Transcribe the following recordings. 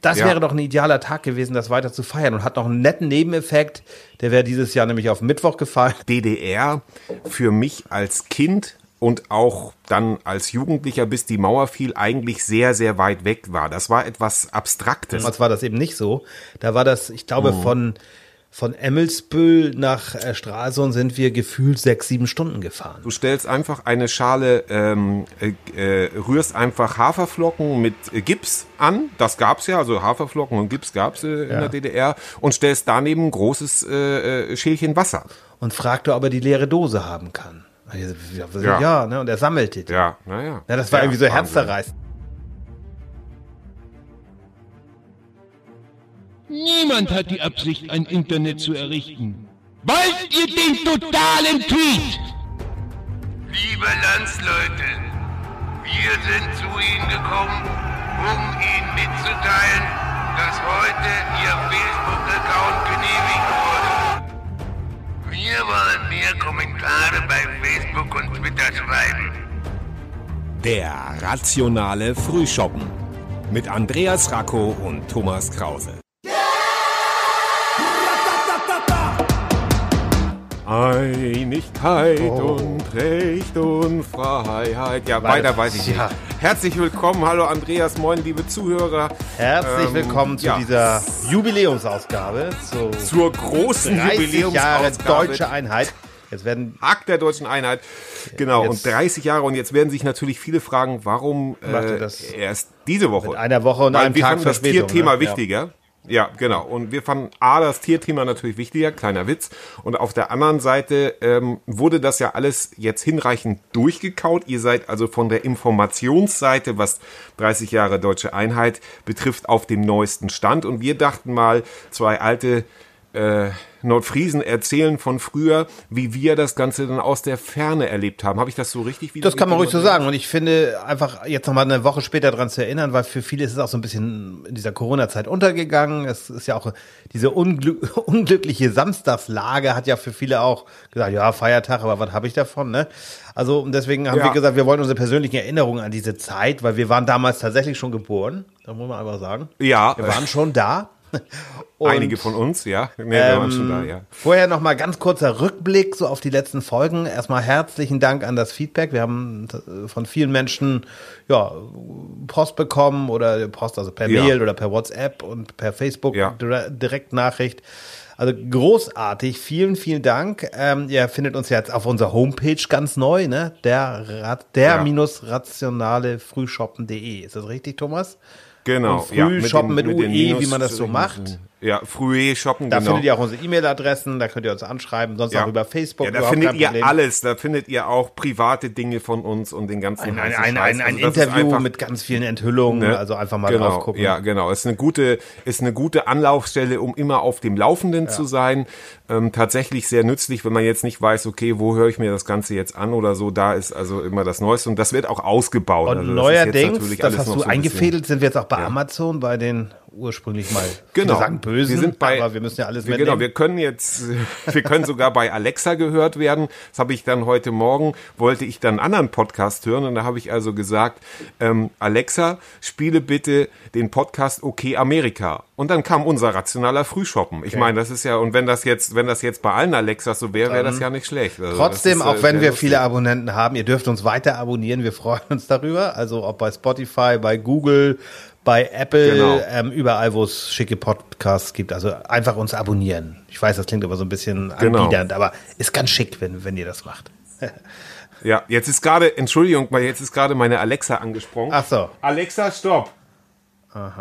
Das Ja. wäre doch ein idealer Tag gewesen, das weiter zu feiern und hat noch einen netten Nebeneffekt. Der wäre dieses Jahr nämlich auf Mittwoch gefallen. DDR für mich als Kind und auch dann als Jugendlicher, bis die Mauer fiel, eigentlich sehr, sehr weit weg war. Das war etwas Abstraktes. Damals war das eben nicht so. Da war das, ich glaube, Mhm. von, von Emmelsbüll nach äh, Stralsund sind wir gefühlt sechs, sieben Stunden gefahren. Du stellst einfach eine Schale, ähm, äh, äh, rührst einfach Haferflocken mit äh, Gips an. Das gab's ja, also Haferflocken und Gips gab's äh, in der DDR. Und stellst daneben ein großes äh, äh, Schälchen Wasser. Und fragte, ob er die leere Dose haben kann. Ja, ja. Ja. ne? Und er sammelte die. Ja, naja. Ja, das war ja, irgendwie so herzzerreißend. Niemand hat die Absicht, ein Internet zu errichten. Wollt ihr den totalen Tweet? Liebe Landsleute, wir sind zu Ihnen gekommen, um Ihnen mitzuteilen, dass heute Ihr Facebook-Account genehmigt wurde. Wir wollen mehr Kommentare bei Facebook und Twitter schreiben. Der rationale Frühschoppen mit Andreas Racco und Thomas Krause. Einigkeit und Recht und Freiheit. Ja, weiter weiß ich Ja. nicht. Herzlich willkommen, hallo Andreas, moin, liebe Zuhörer. Herzlich Ähm, willkommen zu ja. dieser Jubiläumsausgabe. Zu Zur großen 30 Jahre Jubiläumsausgabe. deutsche Einheit. Jetzt werden Akt der deutschen Einheit. Genau, und 30 Jahre. Und jetzt werden sich natürlich viele fragen, warum Macht äh, das erst diese Woche? mit einer Woche und Weil einem wir Tag fanden das Verspätung, Tierthema ne? Wichtiger. Ja. Genau. Und wir fanden A, das Tierthema natürlich wichtiger, kleiner Witz. Und auf der anderen Seite ähm, wurde das ja alles jetzt hinreichend durchgekaut. Ihr seid also von der Informationsseite, was 30 Jahre deutsche Einheit betrifft, auf dem neuesten Stand. Und wir dachten mal, zwei alte äh, Nordfriesen erzählen von früher, wie wir das Ganze dann aus der Ferne erlebt haben. Habe ich das so richtig wieder? Das kann man ruhig so sagen. Und ich finde, einfach jetzt nochmal eine Woche später dran zu erinnern, weil für viele ist es auch so ein bisschen in dieser Corona-Zeit untergegangen. Es ist ja auch diese unglü unglückliche Samstagslage hat ja für viele auch gesagt, ja, Feiertag, aber was habe ich davon, ne? Also, und deswegen haben Ja. wir gesagt, wir wollen unsere persönlichen Erinnerungen an diese Zeit, weil wir waren damals tatsächlich schon geboren. Da muss man einfach sagen. Ja, Wir waren schon da. Und, einige von uns, ja. Nee, wir waren schon da, ja. Vorher noch mal ganz kurzer Rückblick so auf die letzten Folgen. Erstmal herzlichen Dank an das Feedback. Wir haben äh, von vielen Menschen ja Post bekommen oder Post also per Ja. Mail oder per WhatsApp und per Facebook Ja. dire Direktnachricht. Also großartig, vielen, vielen Dank. Ähm, ihr findet uns jetzt auf unserer Homepage ganz neu, ne? Der, der Ja. minus rationale Frühshoppen.de. Ist das richtig, Thomas? Genau. Und früh shoppen mit den UE, wie man das so macht. Ja, früh shoppen, Da genau. findet ihr auch unsere E-Mail-Adressen, da könnt ihr uns anschreiben, sonst ja. auch über Facebook. Ja, da findet ihr alles. Da findet ihr auch private Dinge von uns und den ganzen Ein, ein, ein, ein, ein Also Interview einfach- mit ganz vielen Enthüllungen, Ne? also einfach mal genau, drauf gucken. Ja, genau. Ist eine gute, ist eine gute Anlaufstelle, um immer auf dem Laufenden zu sein. Ähm, tatsächlich sehr nützlich, wenn man jetzt nicht weiß, okay, wo höre ich mir das Ganze jetzt an oder so. Da ist also immer das Neueste und das wird auch ausgebaut. Und also das neuerdings, das alles hast du so ein eingefädelt, sind wir jetzt auch bei Amazon, bei den ursprünglich mal Genau. sagen bösen, wir sind bei, aber wir müssen ja alles wir, mitnehmen. Genau, wir können jetzt, wir können sogar bei Alexa gehört werden. Das habe ich dann heute Morgen, wollte ich dann einen anderen Podcast hören und da habe ich also gesagt, ähm, Alexa, spiele bitte den Podcast Okay Amerika. Und dann kam unser rationaler Frühshoppen. Ich meine, das ist ja, und wenn das jetzt, wenn das jetzt bei allen Alexas so wäre, wäre das ja nicht schlecht. Also Trotzdem, ist, auch äh, wenn wir lustig. viele Abonnenten haben, ihr dürft uns weiter abonnieren, wir freuen uns darüber. Also ob bei Spotify, bei Google, bei Apple, Genau. ähm, überall, wo es schicke Podcasts gibt. Also einfach uns abonnieren. Ich weiß, das klingt aber so ein bisschen Genau. anbiedernd, aber ist ganz schick, wenn, wenn ihr das macht. Ja, jetzt ist gerade, Entschuldigung, jetzt ist gerade meine Alexa angesprungen. Ach so. Alexa, stopp.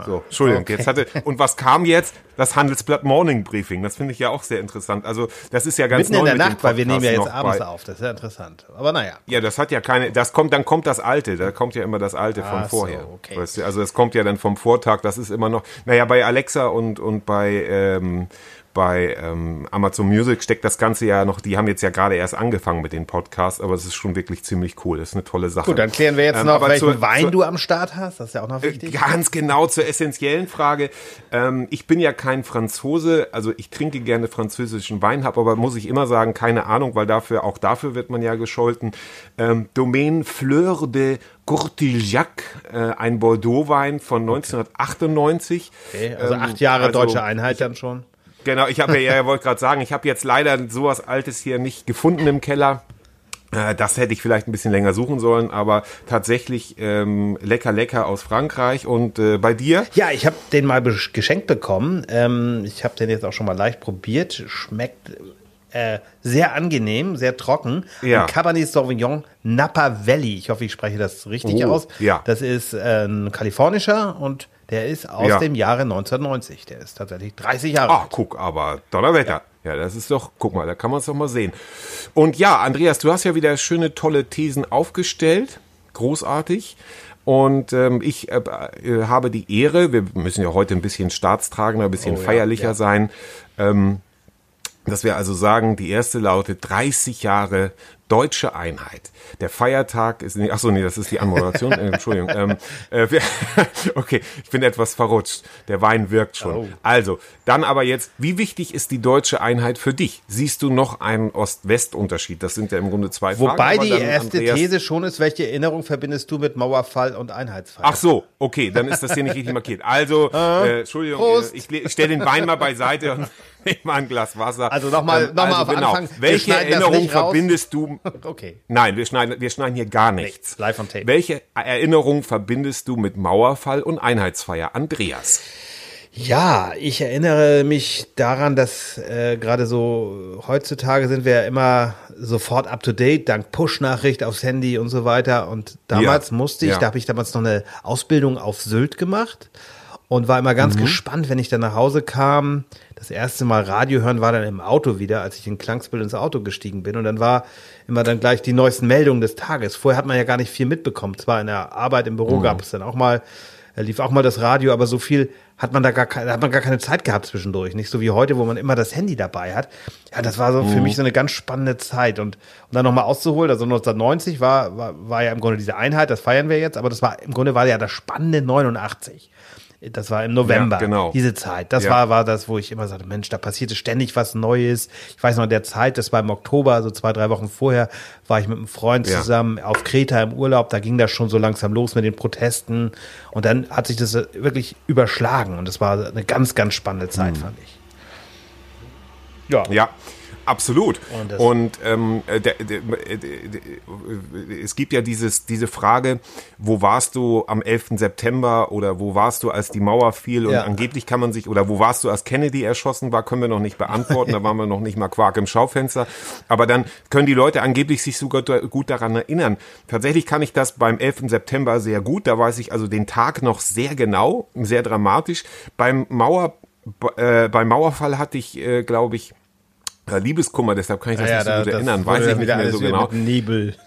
So, Entschuldigung, jetzt hatte, und was kam jetzt? Das Handelsblatt Morning Briefing. Das finde ich ja auch sehr interessant. Also, das ist ja ganz Mitten neu in der Nacht, weil wir nehmen ja jetzt abends bei- auf. Das ist ja interessant. Aber naja. Ja, das hat ja keine, das kommt, dann kommt das Alte, da kommt ja immer das Alte von Ach so, vorher. okay. Weißt du, also es kommt ja dann vom Vortag, das ist immer noch, naja, bei Alexa und, und bei, ähm, bei ähm, Amazon Music steckt das Ganze ja noch, die haben jetzt ja gerade erst angefangen mit den Podcasts, aber es ist schon wirklich ziemlich cool. Das ist eine tolle Sache. Gut, dann klären wir jetzt Ähm, noch, welchen zur- Wein zur- du am Start hast. Das ist ja auch noch wichtig. Ganz genau zur essentiellen Frage. Ähm, ich bin ja kein Franzose, also ich trinke gerne französischen Wein, habe aber, muss ich immer sagen, keine Ahnung, weil dafür, auch dafür wird man ja gescholten. Ähm, Domaine Fleur de Courtillac, äh, ein Bordeaux-Wein von 1998. Okay, also Ähm, acht Jahre also- deutsche Einheit dann schon. Genau, ich habe ja, ja wollte gerade sagen, ich habe jetzt leider sowas Altes hier nicht gefunden im Keller. Äh, Das hätte ich vielleicht ein bisschen länger suchen sollen, aber tatsächlich ähm, lecker, lecker aus Frankreich. Und äh, bei dir? Ja, ich habe den mal geschenkt bekommen. Ähm, ich habe den jetzt auch schon mal leicht probiert. Schmeckt äh, sehr angenehm, sehr trocken. Ja. Ein Cabernet Sauvignon Napa Valley. Ich hoffe, ich spreche das richtig Oh, aus. ja. Das ist äh, ein kalifornischer und der ist aus Ja. dem Jahre 1990. Der ist tatsächlich 30 Jahre Ah, alt. guck, aber Donnerwetter. Ja. das ist doch, guck mal, da kann man es doch mal sehen. Und ja, Andreas, du hast ja wieder schöne, tolle Thesen aufgestellt. Großartig. Und ähm, ich äh, äh, habe die Ehre, wir müssen ja heute ein bisschen staatstragender, ein bisschen Oh ja, feierlicher ja. sein, ähm, dass wir also sagen, die erste lautet 30 Jahre deutsche Einheit. Der Feiertag ist, nee, ach so, nee, das ist die Anmoderation, äh, Entschuldigung. Ähm, äh, wir, okay, ich bin etwas verrutscht. Der Wein wirkt schon. Oh. Also, dann aber jetzt, wie wichtig ist die deutsche Einheit für dich? Siehst du noch einen Ost-West-Unterschied? Das sind ja im Grunde zwei Fragen. Wobei die erste Andreas- These schon ist, welche Erinnerung verbindest du mit Mauerfall und Einheitsfeier? Ach so, okay, dann ist das hier nicht richtig markiert. Also, äh, Entschuldigung, Prost. äh, ich, ich stelle den Wein mal beiseite und nehme mal ein Glas Wasser. Also noch mal- noch mal auf Anfang. Welche Erinnerung verbindest du? Okay. Nein, wir schneiden, wir schneiden hier gar nichts. live on tape. Welche Erinnerung verbindest du mit Mauerfall und Einheitsfeier? Andreas. Ja, ich erinnere mich daran, dass äh, gerade so heutzutage sind wir ja immer sofort up to date, dank Push-Nachricht aufs Handy und so weiter. Und damals Ja, musste ich, ja. da habe ich damals noch eine Ausbildung auf Sylt gemacht und war immer ganz Mhm. gespannt, wenn ich dann nach Hause kam. Das erste Mal Radio hören war dann im Auto wieder, als ich in Klangsbild ins Auto gestiegen bin. Und dann war immer dann gleich die neuesten Meldungen des Tages. Vorher hat man ja gar nicht viel mitbekommen. Zwar in der Arbeit im Büro Mhm. gab es dann auch mal, äh, lief auch mal das Radio, aber so viel hat man da gar keine, hat man gar keine Zeit gehabt zwischendurch. Nicht so wie heute, wo man immer das Handy dabei hat. Ja, das war so Mhm. für mich so eine ganz spannende Zeit. Und, und dann nochmal auszuholen, also 1990 war, war, war ja im Grunde diese Einheit, das feiern wir jetzt, aber das war im Grunde war ja das spannende 89. Das war im November, Ja, genau. diese Zeit. Das Ja. war, war das, wo ich immer sagte, Mensch, da passierte ständig was Neues. Ich weiß noch, in der Zeit, das war im Oktober, so zwei, drei Wochen vorher, war ich mit einem Freund Ja. zusammen auf Kreta im Urlaub. Da ging das schon so langsam los mit den Protesten. Und dann hat sich das wirklich überschlagen. Und das war eine ganz, ganz spannende Zeit, Mhm. fand ich. Ja. Ja, absolut. Und Und ähm, äh, der, der, äh, der, es gibt ja dieses, diese Frage, wo warst du am 11. September oder wo warst du, als die Mauer fiel? Und Ja. angeblich kann man sich, oder wo warst du, als Kennedy erschossen war, können wir noch nicht beantworten. da waren wir noch nicht mal Quark im Schaufenster. Aber dann können die Leute angeblich sich sogar gut daran erinnern. Tatsächlich kann ich das beim 11. September sehr gut. Da weiß ich also den Tag noch sehr genau, sehr dramatisch. Beim Mauer, äh, beim Mauerfall hatte ich, äh, glaube ich, äh, Liebeskummer, deshalb kann ich das Ja, nicht so da- gut erinnern, weiß ich nicht mehr alles so genau. Mit Nebel.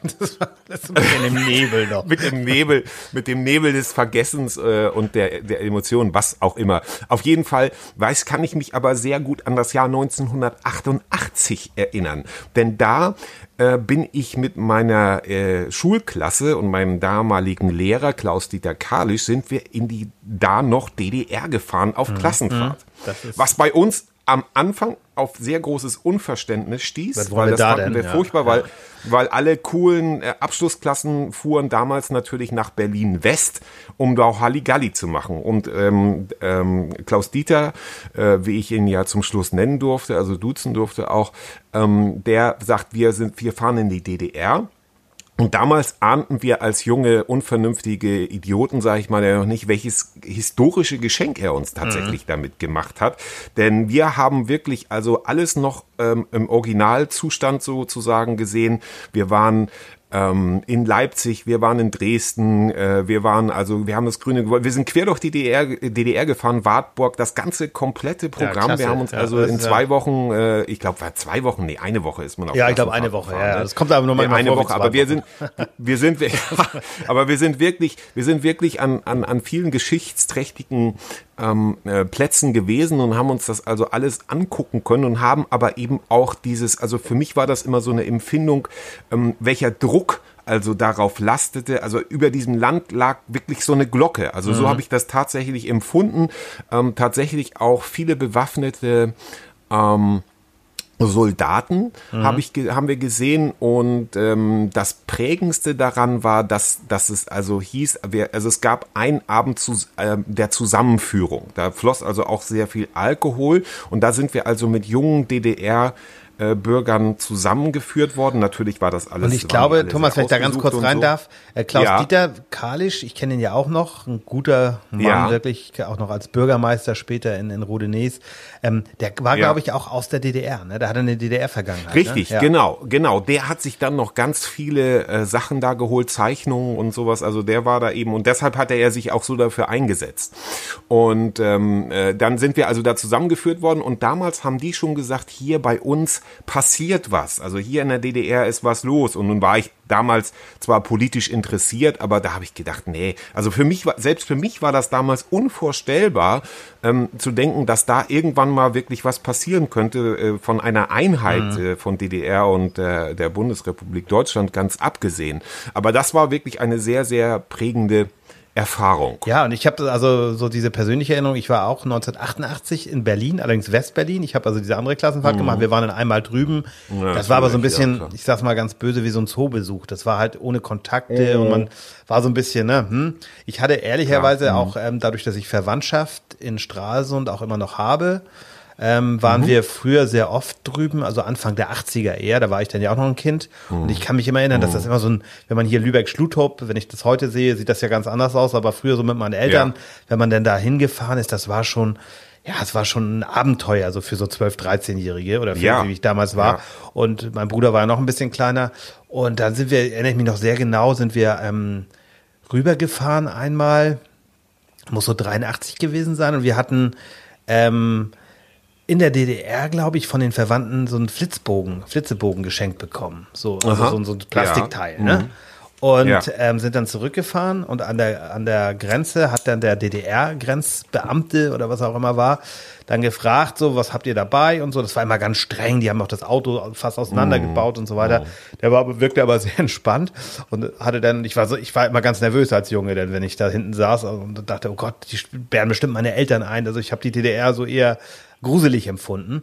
Das war ein bisschen im Nebel noch. Mit dem Nebel, mit dem Nebel des Vergessens äh, und der, der Emotionen, was auch immer. Auf jeden Fall weiß, kann ich mich aber sehr gut an das Jahr 1988 erinnern. Denn da äh, bin ich mit meiner äh, Schulklasse und meinem damaligen Lehrer Klaus-Dieter Kalisch sind wir in die da noch DDR gefahren auf Klassenfahrt. Mhm. Das ist- Was bei uns am Anfang auf sehr großes Unverständnis stieß, Was weil das da fanden wir Ja, furchtbar, weil, weil alle coolen äh, Abschlussklassen fuhren damals natürlich nach Berlin West, um da auch Halligalli zu machen. Und ähm, ähm, Klaus Dieter, äh, wie ich ihn ja zum Schluss nennen durfte, also duzen durfte auch, ähm, der sagt, wir sind, wir fahren in die DDR. Und damals ahnten wir als junge, unvernünftige Idioten, sage ich mal, ja noch nicht, welches historische Geschenk er uns tatsächlich damit gemacht hat. Denn wir haben wirklich also alles noch ähm, im Originalzustand sozusagen gesehen. Wir waren ähm, in Leipzig, wir waren in Dresden, äh, wir waren also, wir haben das Grüne gewollt, wir sind quer durch die DDR, DDR gefahren, Wartburg, das ganze komplette Programm. klasse. wir haben uns Ja, also in ja- zwei Wochen, äh, ich glaube, war zwei Wochen, nee, eine Woche ist man auf Ja, ich glaube eine Woche. gefahren, Ja, ja. Das kommt aber nur Ja, eine vor Woche, aber wir sind, wir sind, aber wir sind wirklich, wir sind wirklich an, an, an vielen geschichtsträchtigen ähm, äh, Plätzen gewesen und haben uns das also alles angucken können und haben aber eben auch dieses, also für mich war das immer so eine Empfindung, ähm, welcher Druck also darauf lastete. Also über diesem Land lag wirklich so eine Glocke. Also so habe ich das tatsächlich empfunden. Ähm, tatsächlich auch viele bewaffnete ähm, Soldaten habe ich ge- haben wir gesehen und ähm, das prägendste daran war, dass dass es also hieß, wir, also es gab einen Abend zu, äh, der Zusammenführung. Da floss also auch sehr viel Alkohol und da sind wir also mit jungen DDR äh, Bürgern zusammengeführt worden. Natürlich war das alles. Und ich glaube, Thomas, wenn ich da ganz kurz rein so. darf, äh, Klaus Ja. Dieter Kalisch, ich kenne ihn ja auch noch, ein guter Mann, Ja. wirklich, auch noch als Bürgermeister später in, in Rodenes. Ähm, der war, Ja. glaube ich, auch aus der DDR, ne? Der hatte eine DDR-Vergangenheit. Richtig, ne? Genau, genau. Der hat sich dann noch ganz viele äh, Sachen da geholt, Zeichnungen und sowas. Also der war da eben und deshalb hatte er sich auch so dafür eingesetzt. Und ähm, äh, dann sind wir also da zusammengeführt worden und damals haben die schon gesagt, hier bei uns passiert was. Also hier in der DDR ist was los. Und nun war ich damals zwar politisch interessiert, aber da habe ich gedacht, nee, also für mich war, selbst für mich war das damals unvorstellbar, ähm, zu denken, dass da irgendwann mal wirklich was passieren könnte äh, von einer Einheit äh, von DDR und äh, der Bundesrepublik Deutschland ganz abgesehen. Aber das war wirklich eine sehr, sehr prägende Erfahrung. Ja, und ich habe also so diese persönliche Erinnerung, ich war auch 1988 in Berlin, allerdings Westberlin. Ich habe also diese andere Klassenfahrt gemacht. Wir waren dann einmal drüben. Ja, das war aber so ein ja, bisschen, klar. ich sag's mal ganz böse, wie so ein Zoobesuch. Das war halt ohne Kontakte und man war so ein bisschen, ne, hm. Ich hatte ehrlicherweise auch, ähm, dadurch, dass ich Verwandtschaft in Stralsund auch immer noch habe, ähm, waren wir früher sehr oft drüben, also Anfang der 80er eher, da war ich dann ja auch noch ein Kind. Und ich kann mich immer erinnern, dass das immer so ein, wenn man hier Lübeck-Schlutop, wenn ich das heute sehe, sieht das ja ganz anders aus, aber früher so mit meinen Eltern, Ja. wenn man denn da hingefahren ist, das war schon, ja, es war schon ein Abenteuer, so für so 12-, 13-Jährige oder für, Ja. wie ich damals war. Ja. Und mein Bruder war ja noch ein bisschen kleiner. Und dann sind wir, erinnere ich mich noch sehr genau, sind wir ähm, rübergefahren einmal, muss so 83 gewesen sein. Und wir hatten ähm, in der DDR, glaube ich, von den Verwandten so einen Flitzbogen, Flitzebogen geschenkt bekommen. So, also so, so ein Plastikteil, Ja. ne? Und Ja. ähm, sind dann zurückgefahren und an der, an der Grenze hat dann der DDR-Grenzbeamte oder was auch immer war, dann gefragt, so, was habt ihr dabei und so. Das war immer ganz streng, die haben auch das Auto fast auseinandergebaut und so weiter. Der war, wirkte aber sehr entspannt und hatte dann, ich war so, ich war immer ganz nervös als Junge, denn wenn ich da hinten saß und dachte, oh Gott, die sperren bestimmt meine Eltern ein. Also ich habe die DDR so eher gruselig empfunden.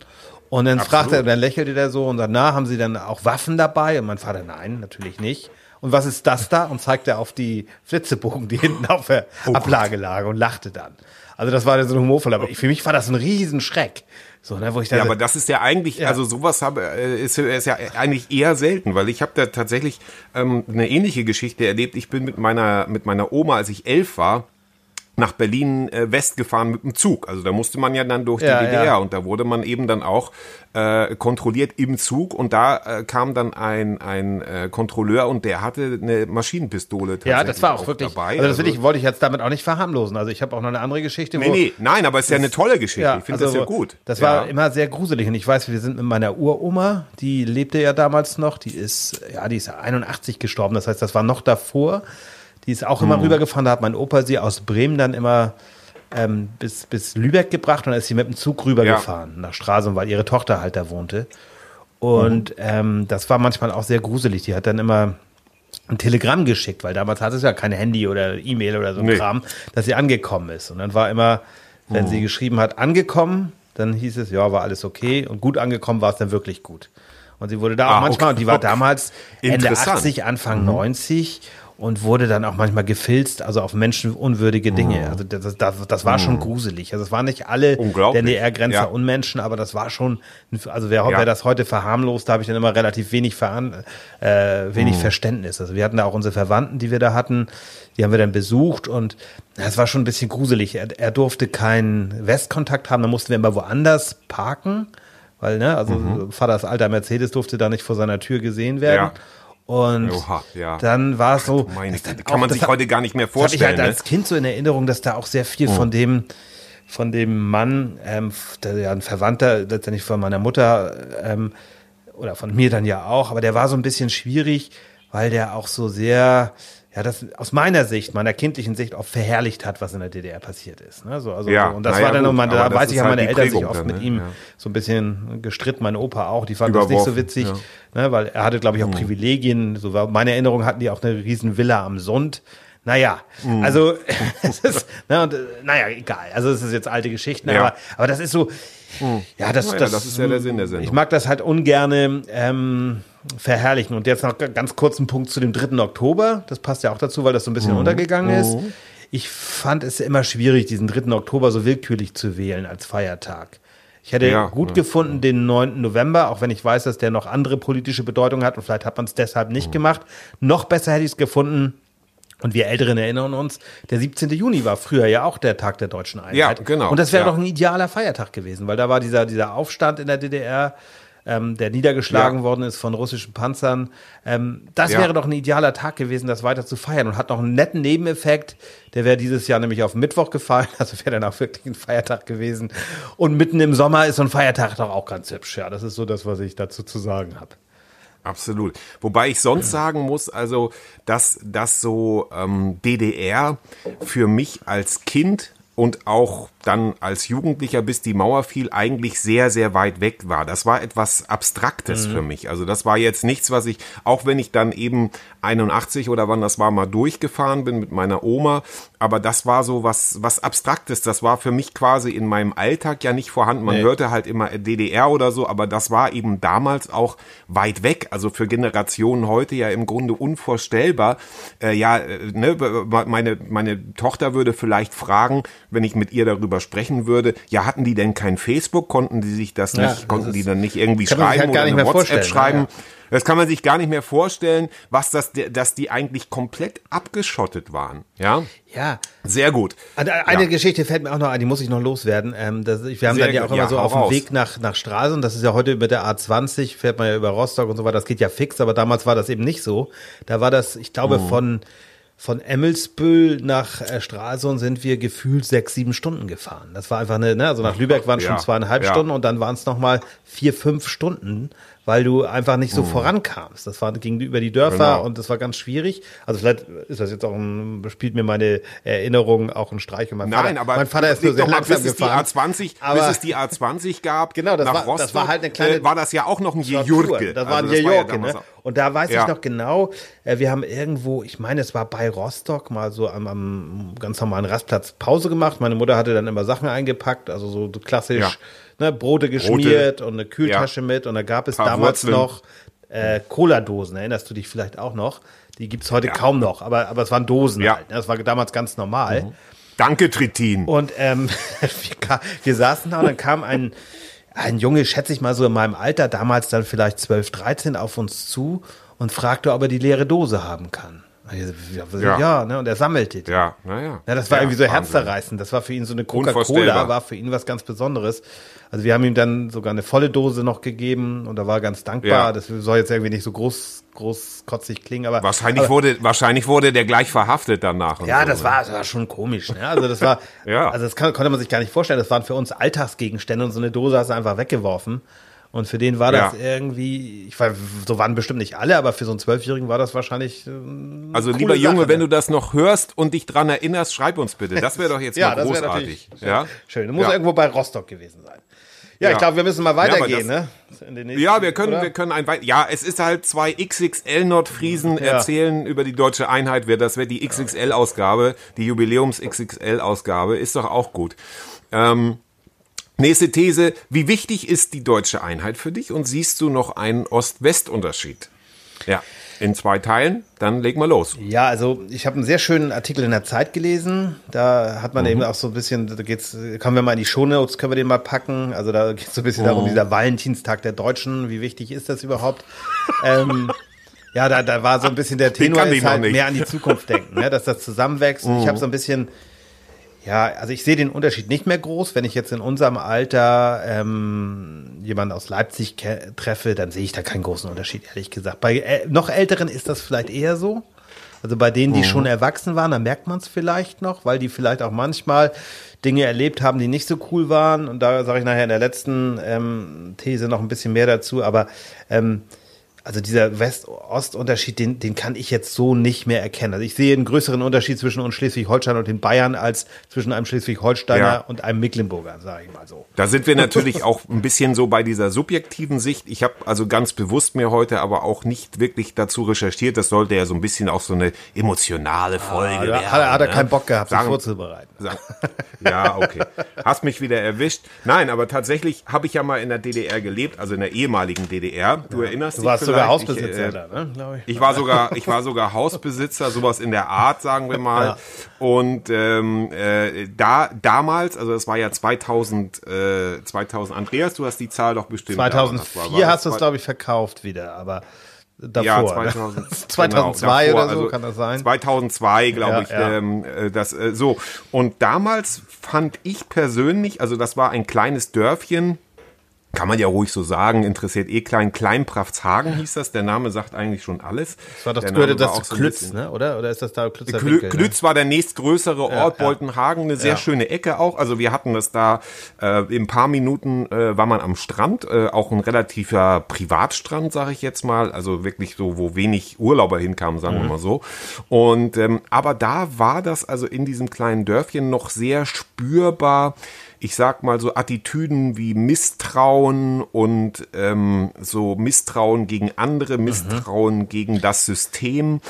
Und dann fragte er, dann lächelte der so und sagt, na, haben Sie dann auch Waffen dabei? Und mein Vater, nein, natürlich nicht. Und was ist das da? Und zeigte auf die Flitzebogen, die hinten auf der Ablage lagen und lachte dann. Also das war dann so ein humorvoll, aber für mich war das ein Riesenschreck. So, ne, wo ich da Ja, aber das ist ja eigentlich, Ja. also sowas habe, äh, ist, ist ja eigentlich eher selten, weil ich habe da tatsächlich ähm, eine ähnliche Geschichte erlebt. Ich bin mit meiner mit meiner Oma, als ich elf war, nach Berlin äh, West gefahren mit dem Zug. Also da musste man ja dann durch Ja, die DDR ja. und da wurde man eben dann auch äh, kontrolliert im Zug und da äh, kam dann ein ein äh, Kontrolleur und der hatte eine Maschinenpistole ja, tatsächlich das war auch wirklich. dabei. also das will ich, wollte ich jetzt damit auch nicht verharmlosen. Also ich habe auch noch eine andere Geschichte. Nee, nee, nein, aber es ist ja eine tolle Geschichte. ich finde das ja also gut. Das ja. war immer sehr gruselig. Und ich weiß, wir sind mit meiner Uroma, die lebte ja damals noch, die ist, ja, die ist 81 gestorben. Das heißt, das war noch davor. Die ist auch Mhm. immer rübergefahren. Da hat mein Opa sie aus Bremen dann immer ähm, bis, bis Lübeck gebracht und dann ist sie mit dem Zug rübergefahren nach Stralsund, weil ihre Tochter halt da wohnte. Und Mhm. ähm, das war manchmal auch sehr gruselig. Die hat dann immer ein Telegramm geschickt, weil damals hatte es ja kein Handy oder E-Mail oder so ein Nee. Kram, dass sie angekommen ist. Und dann war immer, wenn Mhm. sie geschrieben hat, angekommen, dann hieß es, ja, war alles okay. Und gut angekommen war es dann wirklich gut. Und sie wurde da auch Ah, manchmal, okay. und die war damals Ende Interessant. Mhm. 80, Anfang 90 und wurde dann auch manchmal gefilzt, also auf menschenunwürdige Dinge. Also das, das, das war schon gruselig. Also es waren nicht alle Mhm. Der DDR-Grenzer Ja. Unmenschen, aber das war schon, also wer, Ja. wer das heute verharmlost, da habe ich dann immer relativ wenig, veran, äh, wenig Mhm. Verständnis. Also wir hatten da auch unsere Verwandten, die wir da hatten, die haben wir dann besucht und es war schon ein bisschen gruselig. Er, er durfte keinen Westkontakt haben, da mussten wir immer woanders parken, weil, ne, also Mhm. Vaters alter Mercedes durfte da nicht vor seiner Tür gesehen werden. Ja. Und Oha, ja. dann war es so, Meine kann man auch- sich das heute gar nicht mehr das hatte ich vorstellen. halt als ne? Kind so in Erinnerung, dass da auch sehr viel Oh. von dem, von dem Mann, ähm, der ja ein Verwandter letztendlich von meiner Mutter ähm, oder von mir dann ja auch, aber der war so ein bisschen schwierig, weil der auch so sehr, ja, das aus meiner Sicht, meiner kindlichen Sicht auch verherrlicht hat, was in der DDR passiert ist. Ne? So, also, Ja, so. Und das war dann, gut, aber da weiß ich, haben halt meine Eltern sich oft dann, mit ne? ihm Ja. so ein bisschen gestritten, mein Opa auch, die fanden das nicht so witzig, ja. Ne? weil er hatte, glaube ich, auch Privilegien. So war meine Erinnerung hatten die auch eine riesen Villa am Sund. Naja, Hm. also es ist, ne, und, äh, naja, egal. Also es ist jetzt alte Geschichten, aber, aber das ist so, ja, das, Naja, das, das ist ja der Sinn der Sendung. Ich mag das halt ungerne ähm, verherrlichen. Und jetzt noch ganz kurz ein Punkt zu dem 3. Oktober. Das passt ja auch dazu, weil das so ein bisschen Mhm. untergegangen ist. Ich fand es immer schwierig, diesen 3. Oktober so willkürlich zu wählen als Feiertag. Ich hätte Ja, gut ja, gefunden den 9. November, auch wenn ich weiß, dass der noch andere politische Bedeutung hat und vielleicht hat man es deshalb Mhm. nicht gemacht. Noch besser hätte ich es gefunden, und wir Älteren erinnern uns, der 17. Juni war früher ja auch der Tag der deutschen Einheit. Ja, genau, Und das wäre ja. doch ein idealer Feiertag gewesen, weil da war dieser, dieser Aufstand in der DDR, ähm, der niedergeschlagen Ja. worden ist von russischen Panzern. Ähm, das Ja. wäre doch ein idealer Tag gewesen, das weiter zu feiern und hat noch einen netten Nebeneffekt. Der wäre dieses Jahr nämlich auf Mittwoch gefallen, also wäre dann auch wirklich ein Feiertag gewesen. Und mitten im Sommer ist so ein Feiertag doch auch ganz hübsch. Ja, das ist so das, was ich dazu zu sagen habe. Absolut. Wobei ich sonst sagen muss, also, dass das so ähm, DDR für mich als Kind und auch dann als Jugendlicher, bis die Mauer fiel, eigentlich sehr, sehr weit weg war. Das war etwas Abstraktes für mich. Also das war jetzt nichts, was ich, auch wenn ich dann eben 81 oder wann das war, mal durchgefahren bin mit meiner Oma, aber das war so was, was Abstraktes. Das war für mich quasi in meinem Alltag ja nicht vorhanden. Man Nee. hörte halt immer DDR oder so, aber das war eben damals auch weit weg. Also für Generationen heute ja im Grunde unvorstellbar. Äh, ja, äh, ne, meine, meine Tochter würde vielleicht fragen, wenn ich mit ihr darüber sprechen würde, ja, hatten die denn kein Facebook? Konnten die sich das Ja, nicht, das konnten die ist- dann nicht irgendwie sich schreiben halt gar oder nicht eine mehr WhatsApp vorstellen, schreiben? ja. Das kann man sich gar nicht mehr vorstellen, was das, dass die eigentlich komplett abgeschottet waren. Ja, Ja, sehr gut. Eine Ja. Geschichte fällt mir auch noch ein, die muss ich noch loswerden. Ähm, das, wir haben Sehr dann ja auch immer Ja, so auf dem. Weg nach, nach Stralsund, das ist ja heute mit der A20, fährt man ja über Rostock und so weiter, das geht ja fix, aber damals war das eben nicht so. Da war das, ich glaube, Mhm. von, von Emmelsbüll nach äh, Stralsund sind wir gefühlt sechs, sieben Stunden gefahren. Das war einfach eine, ne, also nach Lübeck waren schon Ja, zweieinhalb ja. Stunden und dann waren es nochmal vier, fünf Stunden, weil du einfach nicht so vorankamst. Das war, ging über die Dörfer Mhm. Genau. und das war ganz schwierig. Also vielleicht ist das jetzt auch ein, spielt mir meine Erinnerung auch ein Streich. Und mein Nein, Vater, aber mein Vater ist nur sehr langsam bis es die gefahren. A20, Aber- bis es die A20 gab. Genau, das war- das Rostock, war halt eine kleine- äh, war das ja auch noch ein Das Jejurke. Das war ein Also ja Jejurke, damals ne? Und da weiß Ja. ich noch genau, äh, wir haben irgendwo, ich meine, es war bei Rostock mal so am, am ganz normalen Rastplatz Pause gemacht. Meine Mutter hatte dann immer Sachen eingepackt, also so klassisch, Ja. ne, Brote geschmiert und eine Kühltasche mit. Und da gab es damals Wurzeln. noch äh, Cola-Dosen, erinnerst du dich vielleicht auch noch? Die gibt's heute Ja. kaum noch, aber, aber es waren Dosen Ja. halt. Ne? Das war damals ganz normal. Danke, Trittin. Und ähm, wir, wir saßen da und dann kam ein, ein Junge, schätze ich mal so in meinem Alter, damals dann vielleicht 12, 13, auf uns zu und fragte, ob er die leere Dose haben kann. Ja, Ja. ne? und er sammelte die. ja, naja. Ja, das war ja, irgendwie so herzzerreißend. Das war für ihn so eine Coca-Cola, war für ihn was ganz Besonderes. Also wir haben ihm dann sogar eine volle Dose noch gegeben und er war ganz dankbar. Ja. Das soll jetzt irgendwie nicht so groß, großkotzig klingen, aber Wahrscheinlich aber, wurde, wahrscheinlich wurde der gleich verhaftet danach. ja, so, das ne? war, das war schon komisch. Ne? Also das war, Ja. also das kann, konnte man sich gar nicht vorstellen. Das waren für uns Alltagsgegenstände und so eine Dose hast du einfach weggeworfen. Und für den war das Ja. irgendwie, ich weiß, so waren bestimmt nicht alle, aber für so einen Zwölfjährigen war das wahrscheinlich. äh, Also lieber Junge, Sache, wenn ne? du das noch hörst und dich dran erinnerst, schreib uns bitte. Das wäre doch jetzt ja, mal großartig. Ja? schön. Du musst Ja. irgendwo bei Rostock gewesen sein. Ja, Ja. ich glaube, wir müssen mal Ja, weitergehen, das- ne? Ja, wir können, oder? wir können ein weit. Ja, es ist halt zwei XXL Nordfriesen Ja. erzählen über die deutsche Einheit. Das wäre die XXL-Ausgabe, die Jubiläums-XXL-Ausgabe, ist doch auch gut. Ähm, nächste These: Wie wichtig ist die deutsche Einheit für dich? Und siehst du noch einen Ost-West-Unterschied? Ja, in zwei Teilen. Dann leg mal los. Ja, also ich habe einen sehr schönen Artikel in der Zeit gelesen. Da hat man Mhm. eben auch so ein bisschen, da geht's, kommen wir mal in die Shownotes, können wir den mal packen. Also da geht es so ein bisschen Mhm. darum, dieser Valentinstag der Deutschen, wie wichtig ist das überhaupt? ähm, ja, da, da war so ein bisschen der Tenor ist halt mehr an die Zukunft denken, ne? dass das zusammenwächst. Mhm. ich habe so ein bisschen, ja, also ich sehe den Unterschied nicht mehr groß. Wenn ich jetzt in unserem Alter ähm, jemanden aus Leipzig treffe, dann sehe ich da keinen großen Unterschied, ehrlich gesagt. Bei äh, noch Älteren ist das vielleicht eher so. Also bei denen, die schon erwachsen waren, da merkt man es vielleicht noch, weil die vielleicht auch manchmal Dinge erlebt haben, die nicht so cool waren. Und da sage ich nachher in der letzten ähm, These noch ein bisschen mehr dazu. Aber ähm, also dieser West-Ost-Unterschied, den, den kann ich jetzt so nicht mehr erkennen. Also ich sehe einen größeren Unterschied zwischen uns Schleswig-Holstein und den Bayern als zwischen einem Schleswig-Holsteiner Ja. und einem Mecklenburger, sage ich mal so. Da sind wir natürlich auch ein bisschen so bei dieser subjektiven Sicht. Ich habe also ganz bewusst mir heute aber auch nicht wirklich dazu recherchiert. Das sollte ja so ein bisschen auch so eine emotionale Folge Ah, werden. da hat, er- hat er ne? keinen Bock gehabt, sich Sagen- vorzubereiten. Sag- Ja, okay. Hast mich wieder erwischt. Nein, aber tatsächlich habe ich ja mal in der DDR gelebt, also in der ehemaligen DDR. Du erinnerst Du dich warst vielleicht. Sogar Hausbesitzer ich, äh, da, ne, ich. Ich war sogar, ich war sogar Hausbesitzer, sowas in der Art, sagen wir mal. Ja. Und ähm, äh, da damals, also das war ja 2000, äh, 2000. Andreas, du hast die Zahl doch bestimmt. aber das 2004 war- war hast du es, glaube ich, verkauft wieder, aber davor. ja, ne? 2000, 2002 genau, oder davor, so kann das sein. 2002, glaube Ja, ich, ja. Ähm, äh, das äh, so. Und damals fand ich persönlich, also das war ein kleines Dörfchen, kann man ja ruhig so sagen, interessiert eh klein, Kleinpraftshagen hieß das. Der Name sagt eigentlich schon alles. Das war doch Der gehörte das auch zu so Klütz, bisschen- ne? oder? Oder ist das da Klützer Klü Winkel, ne? Klütz war der nächstgrößere Ort, ja. Boltenhagen, eine sehr Ja. schöne Ecke auch. Also wir hatten das da, äh, in ein paar Minuten äh, war man am Strand, äh, auch ein relativer Privatstrand, sage ich jetzt mal. Also wirklich so, wo wenig Urlauber hinkamen, sagen Mhm. wir mal so. Und ähm, aber da war das also in diesem kleinen Dörfchen noch sehr spürbar. Ich sag mal so Attitüden wie Misstrauen und ähm, so Misstrauen gegen andere, Misstrauen gegen das System,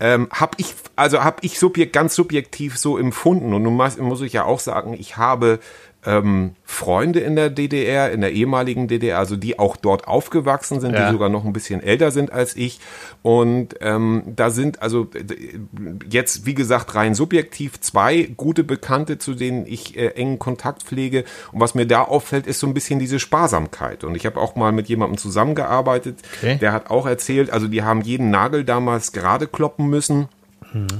ähm, habe ich also habe ich subjekt, ganz subjektiv so empfunden. Und nun muss ich ja auch sagen, ich habe ähm, Freunde in der DDR, in der ehemaligen DDR, also die auch dort aufgewachsen sind, Ja. die sogar noch ein bisschen älter sind als ich. Und ähm, da sind also jetzt, wie gesagt, rein subjektiv zwei gute Bekannte, zu denen ich äh, engen Kontakt pflege. Und was mir da auffällt, ist so ein bisschen diese Sparsamkeit. Und ich habe auch mal mit jemandem zusammengearbeitet, Okay. der hat auch erzählt, also die haben jeden Nagel damals gerade kloppen müssen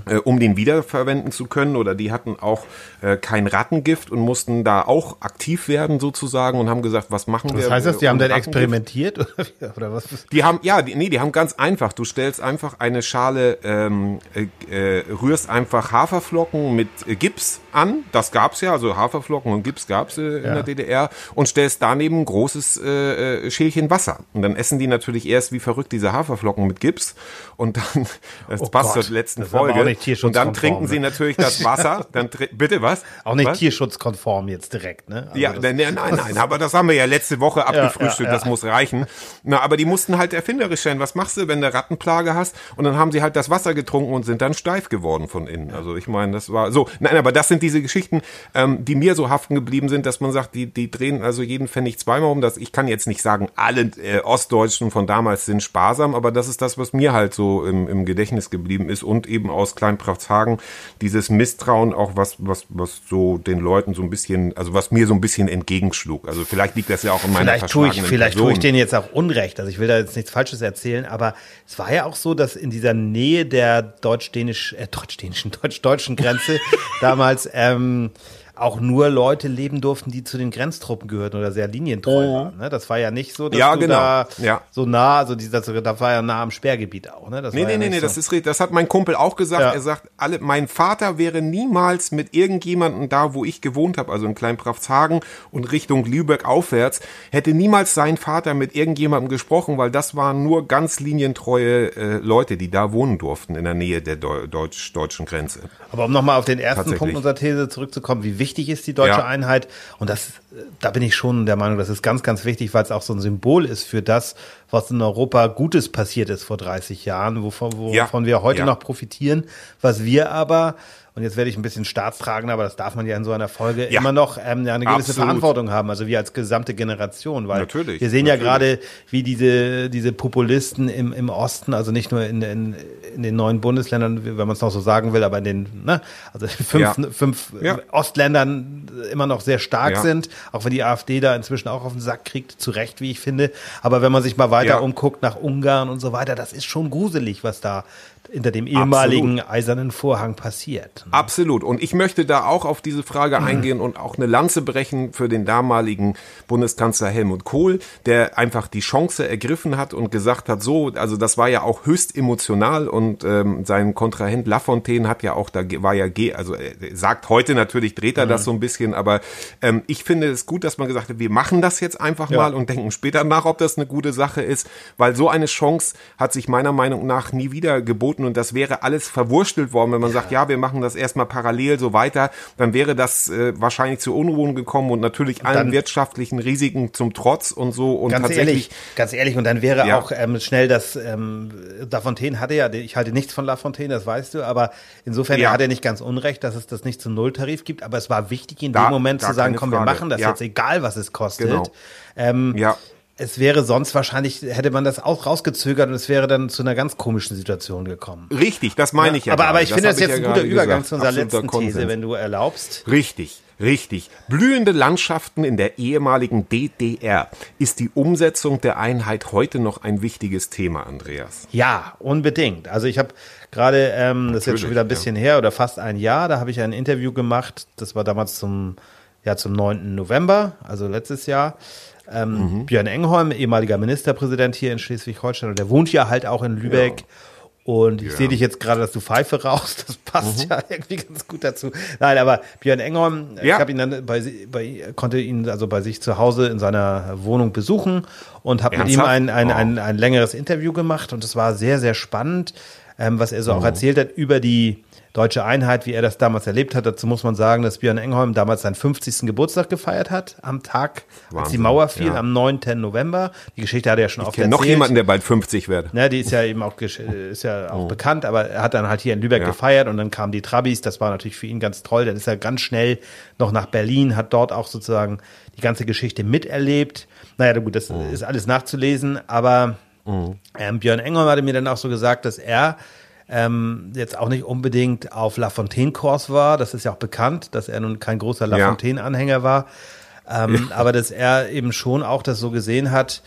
äh, um den wiederverwenden zu können. Oder die hatten auch äh, kein Rattengift und mussten da auch aktiv werden sozusagen und haben gesagt, was machen wir? Was heißt das? Die äh, haben um dann Rattengift? experimentiert? Oder, oder was? Die haben, ja, die, nee, die haben ganz einfach. Du stellst einfach eine Schale, ähm, äh, äh, rührst einfach Haferflocken mit äh, Gips an. Das gab's ja, also Haferflocken und Gips gab's in Ja. der DDR. Und stellst daneben ein großes äh, Schälchen Wasser. Und dann essen die natürlich erst wie verrückt diese Haferflocken mit Gips. Und dann, das Oh passt Gott, zur letzten das aber Folge. auch nicht und dann trinken sie ne? natürlich das Wasser. Dann bitte was? Auch nicht was? tierschutzkonform jetzt direkt, ne? Also Ja, das- nein, nein, nein, nein, aber das haben wir ja letzte Woche abgefrühstückt, ja, ja. das muss reichen. Na, aber die mussten halt erfinderisch sein. Was machst du, wenn du Rattenplage hast? Und dann haben sie halt das Wasser getrunken und sind dann steif geworden von innen. Also ich meine, das war so. Nein, aber das sind diese Geschichten, ähm, die mir so haften geblieben sind, dass man sagt, die, die drehen also jeden Pfennig zweimal um. Das, ich kann jetzt nicht sagen, alle äh, Ostdeutschen von damals sind sparsam, aber das ist das, was mir halt so im, im Gedächtnis geblieben ist und eben aus Kleinprachtshagen dieses Misstrauen auch was, was, was so den Leuten so ein bisschen, also was mir so ein bisschen entgegenschlug. Also vielleicht liegt das ja auch in meiner Vielleicht tue ich, vielleicht tue ich Person. denen jetzt auch Unrecht. Also ich will da jetzt nichts Falsches erzählen, aber es war ja auch so, dass in dieser Nähe der deutsch-dänisch, äh, deutsch-dänischen, deutsch-deutschen Grenze damals ähm, auch nur Leute leben durften, die zu den Grenztruppen gehörten oder sehr linientreu waren. Ne? Das war ja nicht so, dass Ja, du genau. da Ja. so nah, also dieser, da war ja nah am Sperrgebiet auch. Ne? Das Nee, war nee, ja nee, nee, so. das ist. Das hat mein Kumpel auch gesagt. Ja. Er sagt, alle, mein Vater wäre niemals mit irgendjemandem da, wo ich gewohnt habe, also in Kleinpraftshagen und Richtung Lübeck aufwärts, hätte niemals sein Vater mit irgendjemandem gesprochen, weil das waren nur ganz linientreue äh, Leute, die da wohnen durften in der Nähe der Deu Deutsch deutschen Grenze. Aber um nochmal auf den ersten. Punkt unserer These zurückzukommen, wie wichtig ist die deutsche Ja. Einheit? Und das, da bin ich schon der Meinung, das ist ganz, ganz wichtig, weil es auch so ein Symbol ist für das, was in Europa Gutes passiert ist vor 30 Jahren, wovon, wovon Ja. wir heute Ja. noch profitieren, was wir aber und jetzt werde ich ein bisschen staatstragend, aber das darf man ja in so einer Folge Ja. immer noch ähm, ja, eine gewisse Absolut. Verantwortung haben, also wir als gesamte Generation, weil Natürlich, wir sehen ja natürlich. gerade, wie diese, diese Populisten im, im Osten, also nicht nur in, in, in den neuen Bundesländern, wenn man es noch so sagen will, aber in den, ne, also fünf, Ja. fünf Ja. Ostländern immer noch sehr stark Ja. sind, auch wenn die AfD da inzwischen auch auf den Sack kriegt, zu Recht, wie ich finde. Aber wenn man sich mal weiter Ja. umguckt nach Ungarn und so weiter, das ist schon gruselig, was da, hinter dem ehemaligen eisernen Vorhang passiert. ne? Absolut. Und ich möchte da auch auf diese Frage eingehen und auch eine Lanze brechen für den damaligen Bundeskanzler Helmut Kohl, der einfach die Chance ergriffen hat und gesagt hat, so, also das war ja auch höchst emotional und ähm, sein Kontrahent Lafontaine hat ja auch, da war ja, also er sagt heute natürlich, dreht er das so ein bisschen, aber ähm, ich finde es gut, dass man gesagt hat, wir machen das jetzt einfach mal und denken später nach, ob das eine gute Sache ist, weil so eine Chance hat sich meiner Meinung nach nie wieder geboten und das wäre alles verwurstelt worden, wenn man sagt, ja, wir machen das erstmal parallel so weiter, dann wäre das äh, wahrscheinlich zu Unruhen gekommen und natürlich allen dann- wirtschaftlichen Risiken zum Trotz und so und Ganz tatsächlich ehrlich, ganz ehrlich, und dann wäre Ja. auch ähm, schnell das, ähm, Lafontaine hatte ja, ich halte nichts von Lafontaine, das weißt du, aber insofern Ja. hat er nicht ganz unrecht, dass es das nicht zum Nulltarif gibt, aber es war wichtig in Da- dem Moment zu sagen, komm, wir Frage. machen das Ja. jetzt, egal was es kostet. Genau. Ähm, ja. Es wäre sonst wahrscheinlich, hätte man das auch rausgezögert und es wäre dann zu einer ganz komischen Situation gekommen. Richtig, das meine ich ja. aber, aber gerade. ich finde das habe ich jetzt ja ein guter Übergang gesagt. zu unserer Absoluter letzten These, Konsens. wenn du erlaubst. Richtig, richtig. Blühende Landschaften in der ehemaligen DDR. Ist die Umsetzung der Einheit heute noch ein wichtiges Thema, Andreas? Ja, unbedingt. Also ich habe gerade, ähm, das ist jetzt schon wieder ein bisschen her oder fast ein Jahr, da habe ich ein Interview gemacht, das war damals zum, ja, zum 9. November, also letztes Jahr. Ähm, Mhm. Björn Engholm, ehemaliger Ministerpräsident hier in Schleswig-Holstein und der wohnt ja halt auch in Lübeck. Und ich sehe dich jetzt gerade, dass du Pfeife rauchst. Das passt Mhm. ja irgendwie ganz gut dazu. Nein, aber Björn Engholm, ich Ja. habe ihn dann bei, bei konnte ihn also bei sich zu Hause in seiner Wohnung besuchen und habe mit ihm ein, ein, ein, ein längeres Interview gemacht und es war sehr, sehr spannend, ähm, was er so auch erzählt hat über die deutsche Einheit, wie er das damals erlebt hat. Dazu muss man sagen, dass Björn Engholm damals seinen 50. Geburtstag gefeiert hat, am Tag, als die Wahnsinn, Mauer fiel, ja. am 9. November. Die Geschichte hat er ja schon Ich oft kenne noch erzählt. jemanden, der bald 50 wird. Ne, die ist ja eben auch, ist ja auch bekannt, aber er hat dann halt hier in Lübeck Ja. gefeiert und dann kamen die Trabis, das war natürlich für ihn ganz toll. Dann ist er ganz schnell noch nach Berlin, hat dort auch sozusagen die ganze Geschichte miterlebt. Naja, gut, das ist alles nachzulesen, aber ähm, Björn Engholm hatte mir dann auch so gesagt, dass er ähm, jetzt auch nicht unbedingt auf Lafontaine-Kurs war. Das ist ja auch bekannt, dass er nun kein großer Ja. Lafontaine-Anhänger war. Ähm, aber dass er eben schon auch das so gesehen hat,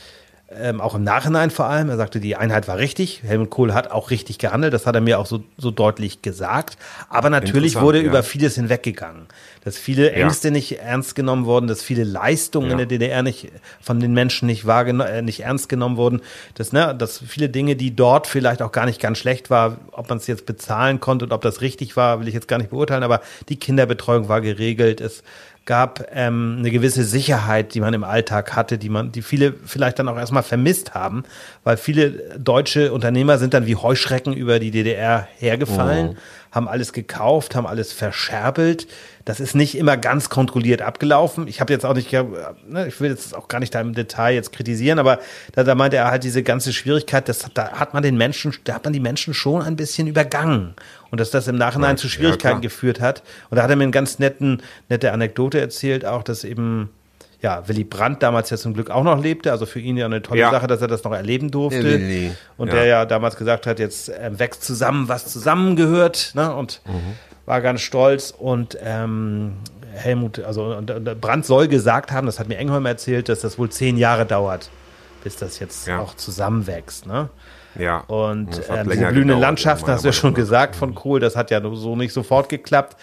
ähm, auch im Nachhinein vor allem. Er sagte, die Einheit war richtig. Helmut Kohl hat auch richtig gehandelt. Das hat er mir auch so, so deutlich gesagt. Aber natürlich wurde ja. über vieles hinweggegangen. Dass viele Ängste nicht ernst genommen wurden, dass viele Leistungen Ja. in der DDR nicht von den Menschen nicht wahrgenommen, äh, nicht ernst genommen wurden. Dass, ne, dass viele Dinge, die dort vielleicht auch gar nicht ganz schlecht war, ob man es jetzt bezahlen konnte und ob das richtig war, will ich jetzt gar nicht beurteilen, aber die Kinderbetreuung war geregelt. Es gab ähm, eine gewisse Sicherheit, die man im Alltag hatte, die man, die viele vielleicht dann auch erstmal vermisst haben, weil viele deutsche Unternehmer sind dann wie Heuschrecken über die DDR hergefallen, haben alles gekauft, haben alles verscherbelt. Das ist nicht immer ganz kontrolliert abgelaufen. Ich habe jetzt auch nicht, ne, ich will jetzt auch gar nicht da im Detail jetzt kritisieren, aber da, da meinte er halt diese ganze Schwierigkeit, das, da hat man den Menschen, da hat man die Menschen schon ein bisschen übergangen. Und dass das im Nachhinein Right. zu Ja, Schwierigkeiten klar. geführt hat. Und da hat er mir eine ganz netten, nette Anekdote erzählt, auch, dass eben, ja, Willy Brandt damals ja zum Glück auch noch lebte. Also für ihn ja eine tolle Ja. Sache, dass er das noch erleben durfte. Der Willy, Und ja. der ja damals gesagt hat, jetzt äh, wächst zusammen, was zusammengehört. Ne? Und war ganz stolz. Und ähm, Helmut, also und, und Brandt soll gesagt haben, das hat mir Engholm erzählt, dass das wohl zehn Jahre dauert, bis das jetzt Ja. auch zusammenwächst. Ne? Ja. Und ähm, diese blühenden Landschaften, hast du ja schon gesagt von Kohl, das hat ja so nicht sofort geklappt.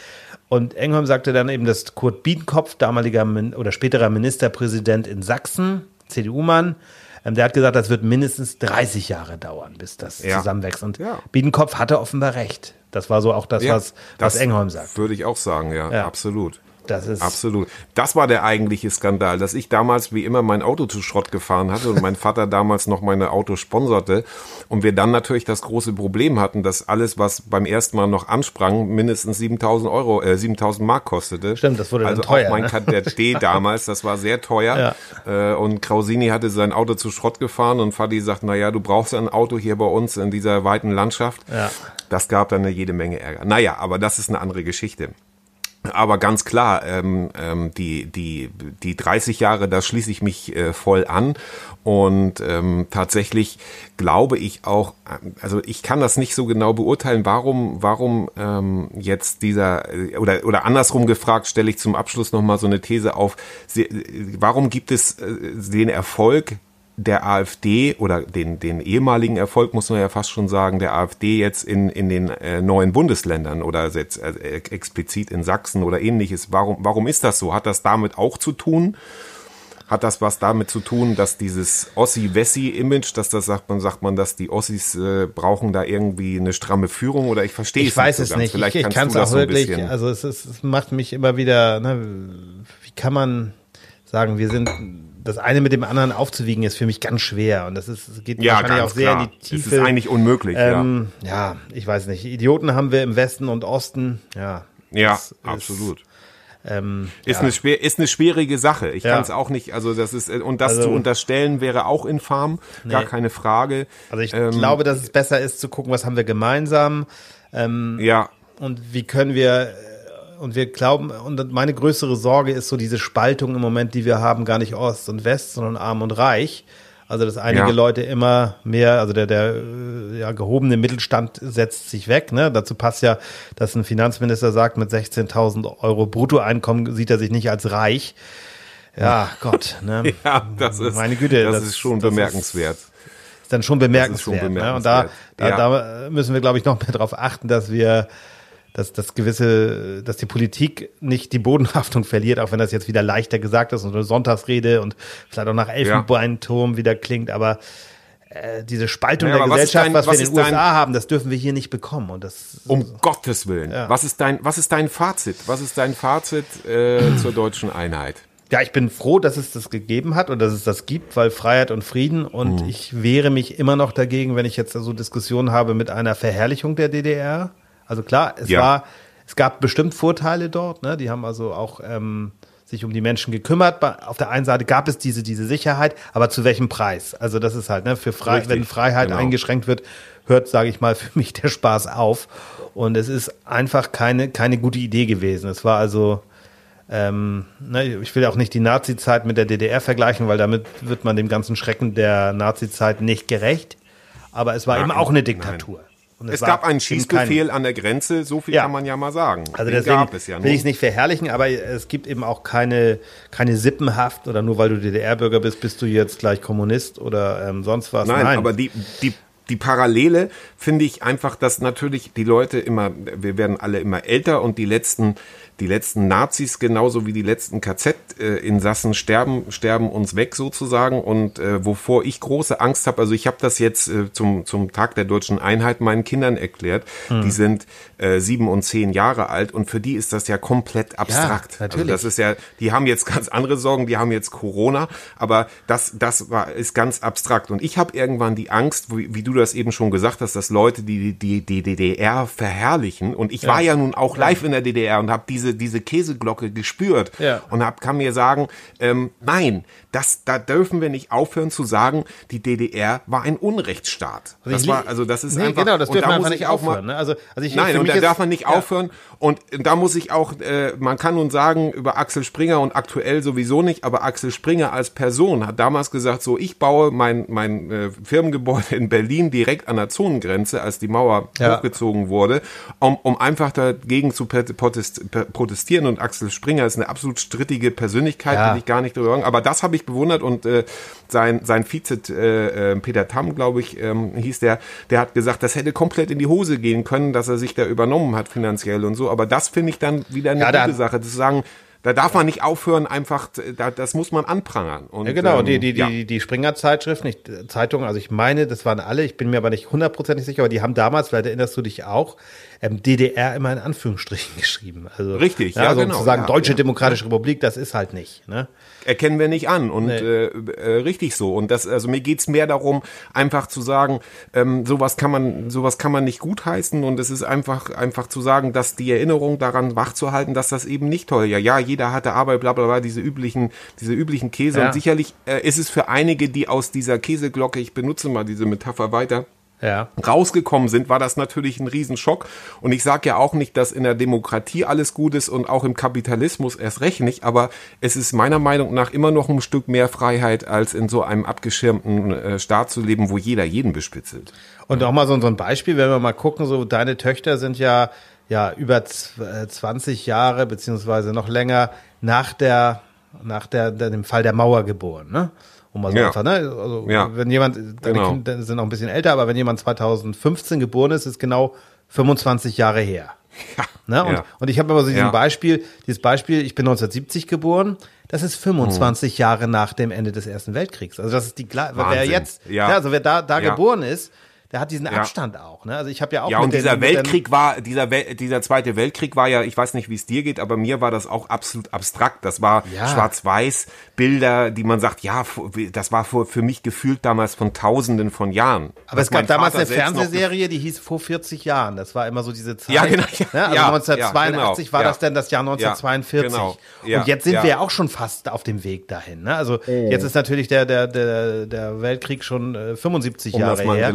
Und Engholm sagte dann eben, dass Kurt Biedenkopf, damaliger Min oder späterer Ministerpräsident in Sachsen, CDU-Mann, ähm, der hat gesagt, das wird mindestens 30 Jahre dauern, bis das Ja. zusammenwächst. Und Ja. Biedenkopf hatte offenbar recht. Das war so auch das, Ja, was, was Engholm sagt. Würde ich auch sagen, Ja. absolut. Das ist Absolut. Das war der eigentliche Skandal, dass ich damals wie immer mein Auto zu Schrott gefahren hatte und mein Vater damals noch meine Autos sponserte und wir dann natürlich das große Problem hatten, dass alles, was beim ersten Mal noch ansprang, mindestens 7000 Euro, äh, 7000 Mark kostete. Stimmt, das wurde dann also teuer, Auch mein ne? Kadett D damals, das war sehr teuer. Äh, und Krausini hatte sein Auto zu Schrott gefahren und Fadi sagt, na ja, du brauchst ein Auto hier bei uns in dieser weiten Landschaft. Ja. Das gab dann eine jede Menge Ärger. Naja, aber das ist eine andere Geschichte. Aber ganz klar, ähm, ähm, die, die, die 30 Jahre, da schließe ich mich äh, voll an. Und ähm, tatsächlich glaube ich auch, ähm, also ich kann das nicht so genau beurteilen, warum, warum ähm, jetzt dieser, äh, oder, oder andersrum gefragt, stelle ich zum Abschluss nochmal so eine These auf, äh, warum gibt es äh, den Erfolg der AfD oder den, den ehemaligen Erfolg, muss man ja fast schon sagen, der AfD jetzt in, in den äh, neuen Bundesländern oder jetzt äh, explizit in Sachsen oder ähnliches. Warum, warum ist das so? Hat das damit auch zu tun? Hat das was damit zu tun, dass dieses Ossi-Wessi-Image, dass das sagt man, sagt man, dass die Ossis äh, brauchen da irgendwie eine stramme Führung oder ich verstehe es Ich weiß nicht es so ganz. nicht. Vielleicht ich ich kann es das auch so wirklich, bisschen. also es, ist, es macht mich immer wieder, ne, wie kann man sagen, wir sind das eine mit dem anderen aufzuwiegen ist für mich ganz schwer und das ist es geht ja, wahrscheinlich auch sehr klar. in die Tiefe. Es ist eigentlich unmöglich, ähm, ja. ich weiß nicht. Idioten haben wir im Westen und Osten. Ja, ja. Ja, das ist, absolut. Ähm, Ist, ja. eine schwer, ist eine schwierige Sache. Ich Ja. kann es auch nicht, also das ist, äh, und das Also- zu unterstellen wäre auch infam, gar Nee. keine Frage. Also ich Ähm, glaube, dass es besser ist zu gucken, was haben wir gemeinsam Ja, und wie können wir und wir glauben und meine größere Sorge ist so diese Spaltung im Moment, die wir haben, gar nicht Ost und West, sondern Arm und Reich. Also dass einige Ja. Leute immer mehr, also der der ja, gehobene Mittelstand setzt sich weg. Ne? Dazu passt ja, dass ein Finanzminister sagt, mit 16.000 Euro Bruttoeinkommen sieht er sich nicht als reich. Ja, Gott. Ne? ja, das ist, Meine Güte, das, das- ist schon das ist- bemerkenswert. ist dann schon bemerkenswert. schon Ne? Und da, bemerkenswert. da, da müssen wir, glaube ich, noch mehr darauf achten, dass wir, dass das gewisse, dass die Politik nicht die Bodenhaftung verliert, auch wenn das jetzt wieder leichter gesagt ist und eine Sonntagsrede und vielleicht auch nach Elfenbeinturm wieder klingt, aber äh, diese Spaltung Ja, der was Gesellschaft, dein- was, was wir in den dein- USA haben, das dürfen wir hier nicht bekommen. Und das Um Gottes Willen. Ja. Was ist dein, was ist dein Fazit? Was ist dein Fazit äh, zur deutschen Einheit? Ja, ich bin froh, dass es das gegeben hat und dass es das gibt, weil Freiheit und Frieden und Mhm. ich wehre mich immer noch dagegen, wenn ich jetzt so Diskussionen habe mit einer Verherrlichung der DDR. Also klar, es Ja. war, es gab bestimmt Vorteile dort, ne? Die haben also auch ähm, sich um die Menschen gekümmert. Auf der einen Seite gab es diese, diese Sicherheit, aber zu welchem Preis? Also das ist halt, ne, für Frei Richtig, wenn Freiheit genau. eingeschränkt wird, hört, sage ich mal, für mich der Spaß auf. Und es ist einfach keine, keine gute Idee gewesen. Es war also, ähm, ne, ich will auch nicht die Nazi-Zeit mit der DDR vergleichen, weil damit wird man dem ganzen Schrecken der Nazi-Zeit nicht gerecht. Aber es war Nein, eben auch eine Diktatur. Es war gab einen Schießbefehl an der Grenze, so viel Ja. kann man ja mal sagen. also Den deswegen gab es ja will ich es nicht verherrlichen, aber es gibt eben auch keine, keine Sippenhaft oder nur weil du DDR-Bürger bist, bist du jetzt gleich Kommunist oder ähm, sonst was. Nein, aber die, die, die Parallele finde ich einfach, dass natürlich die Leute immer, wir werden alle immer älter und die letzten, die letzten Nazis genauso wie die letzten KZ-Insassen sterben, sterben uns weg sozusagen und äh, wovor ich große Angst habe, also ich habe das jetzt äh, zum, zum Tag der deutschen Einheit meinen Kindern erklärt, Hm. die sind äh, sieben und zehn Jahre alt und für die ist das ja komplett abstrakt. natürlich. Also das ist ja, die haben jetzt ganz andere Sorgen, die haben jetzt Corona, aber das, das war, ist ganz abstrakt. Und ich habe irgendwann die Angst, wie, wie du das eben schon gesagt hast, dass Leute die, die, die DDR verherrlichen. Und ich war ja nun auch live in der DDR und habe diese, diese Käseglocke gespürt Ja. und hab, kann mir sagen, ähm, nein, das, da dürfen wir nicht aufhören zu sagen, die DDR war ein Unrechtsstaat. Also das war, also das ist Nee, einfach, genau, das dürfen da einfach ich nicht auch mal- aufhören, ne? Also- also ich- nein, und da darf man nicht ja. aufhören. Und da muss ich auch, äh, man kann nun sagen, über Axel Springer und aktuell sowieso nicht, aber Axel Springer als Person hat damals gesagt, so, ich baue mein, mein äh, Firmengebäude in Berlin direkt an der Zonengrenze, als die Mauer Ja. hochgezogen wurde, um, um einfach dagegen zu per- protest, per- protestieren. Und Axel Springer ist eine absolut strittige Persönlichkeit, Ja. will ich gar nicht drüber sagen. Aber das habe ich bewundert und äh, sein, sein Vize, äh, äh, Peter Tamm, glaube ich, ähm, hieß der, der hat gesagt, das hätte komplett in die Hose gehen können, dass er sich da übernommen hat finanziell und so. Aber das finde ich dann wieder eine Ja, gute Sache, zu sagen, da darf man nicht aufhören, einfach, da, das muss man anprangern. Und, Ja, genau, ähm, die, die, ja. die, die Springer-Zeitschrift, nicht äh, Zeitung, also ich meine, das waren alle, ich bin mir aber nicht hundertprozentig sicher, aber die haben damals, vielleicht erinnerst du dich auch, ähm, DDR immer in Anführungsstrichen geschrieben. Also, Richtig, ja, also genau, zu sagen, ja, Deutsche ja, Demokratische Republik, das ist halt nicht. Ne? erkennen wir nicht an und Nee. äh, äh, richtig so und das also mir geht's mehr darum einfach zu sagen ähm, sowas kann man sowas kann man nicht gutheißen und es ist einfach einfach zu sagen dass die Erinnerung daran wach zu halten dass das eben nicht toll ja ja jeder hatte Arbeit bla bla bla diese üblichen diese üblichen Käse Ja. und sicherlich äh, ist es für einige die aus dieser Käseglocke ich benutze mal diese Metapher weiter Ja. rausgekommen sind, war das natürlich ein Riesenschock. Und ich sage ja auch nicht, dass in der Demokratie alles gut ist und auch im Kapitalismus erst recht nicht, aber es ist meiner Meinung nach immer noch ein Stück mehr Freiheit, als in so einem abgeschirmten äh, Staat zu leben, wo jeder jeden bespitzelt. Und auch mal so, so ein Beispiel, wenn wir mal gucken, so deine Töchter sind ja, ja über z- äh, 20 Jahre, beziehungsweise noch länger nach der, nach der, der, dem Fall der Mauer geboren, ne? Um mal so Ja. einfach, ne? Also, Ja. wenn jemand, deine Genau. Kinder sind noch ein bisschen älter, aber wenn jemand 2015 geboren ist, ist genau 25 Jahre her. Ne? Und, Ja. und ich habe aber so diesen Ja. Beispiel, dieses Beispiel, ich bin 1970 geboren, das ist 25 Jahre nach dem Ende des Ersten Weltkriegs. Also das ist die, gla- wer Wahnsinn. jetzt, Ja. ja. also wer da, da Ja. geboren ist, der hat diesen Ja. Abstand auch. Ne? Also ich habe ja auch Ja, und dieser den- Weltkrieg war, dieser, Wel dieser zweite Weltkrieg war ja, ich weiß nicht, wie es dir geht, aber mir war das auch absolut abstrakt. Das war Ja. schwarz-weiß, Bilder, die man sagt, ja, das war für, für mich gefühlt damals von Tausenden von Jahren. Aber es gab damals Vater eine Fernsehserie, die hieß vor 40 Jahren. Das war immer so diese Zeit. Ja, genau, ja, ne? Also ja, 1982 ja, war genau, das dann das Jahr 1942. genau, ja, Und jetzt sind ja. wir ja auch schon fast auf dem Weg dahin. Ne? Also jetzt ist natürlich der, der, der, der Weltkrieg schon äh, 75 Um Jahre das mal her.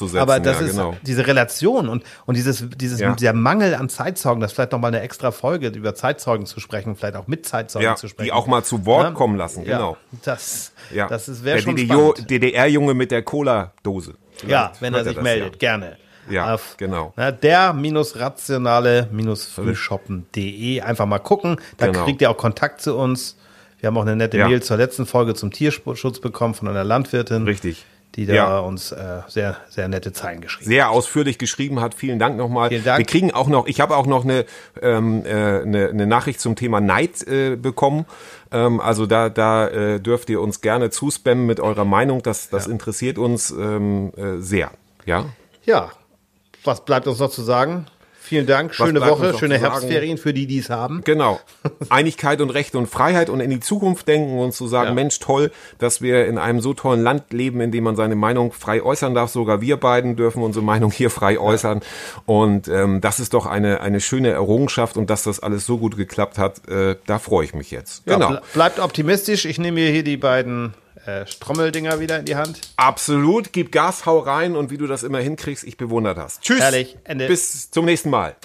Relation zu setzen, Aber das ja, ist genau. diese Relation und, und dieses, dieses, Ja. dieser Mangel an Zeitzeugen, das ist vielleicht nochmal eine extra Folge, über Zeitzeugen zu sprechen, vielleicht auch mit Zeitzeugen Ja, zu sprechen. die auch mal zu Wort Ja? kommen lassen, genau. Das, Ja. das ist, wäre Der schon. DDR-Junge mit der Cola-Dose. Ja, wenn er sich das, meldet, gerne. Ja, Auf, genau. Na, der minus rationale minus frühshoppen.de. Einfach mal gucken. Da Genau. kriegt ihr auch Kontakt zu uns. Wir haben auch eine nette Ja. Mail zur letzten Folge zum Tierschutz bekommen von einer Landwirtin. Richtig. Die da Ja. uns äh, sehr, sehr nette Zeilen geschrieben sehr ausführlich geschrieben hat. Vielen Dank nochmal. Vielen Dank. Wir kriegen auch noch, ich habe auch noch eine, ähm, äh, eine, eine Nachricht zum Thema Neid äh, bekommen. Ähm, also da, da äh, dürft ihr uns gerne zuspammen mit eurer Meinung. Das, das interessiert uns ähm, äh, sehr. Ja. Ja, was bleibt uns noch zu sagen? Vielen Dank, schöne Woche, schöne? Herbstferien für die, die es haben. Genau. Einigkeit und Rechte und Freiheit und in die Zukunft denken und zu sagen, Ja. Mensch, toll, dass wir in einem so tollen Land leben, in dem man seine Meinung frei äußern darf. Sogar wir beiden dürfen unsere Meinung hier frei äußern. Und ähm, das ist doch eine, eine schöne Errungenschaft und dass das alles so gut geklappt hat, äh, da freue ich mich jetzt. Ja, Genau. ble- bleibt optimistisch. Ich nehme mir hier die beiden äh, Strommeldinger wieder in die Hand. Absolut. Gib Gas, hau rein und wie du das immer hinkriegst, ich bewundere das. Tschüss. Herrlich. Ende. Bis zum nächsten Mal.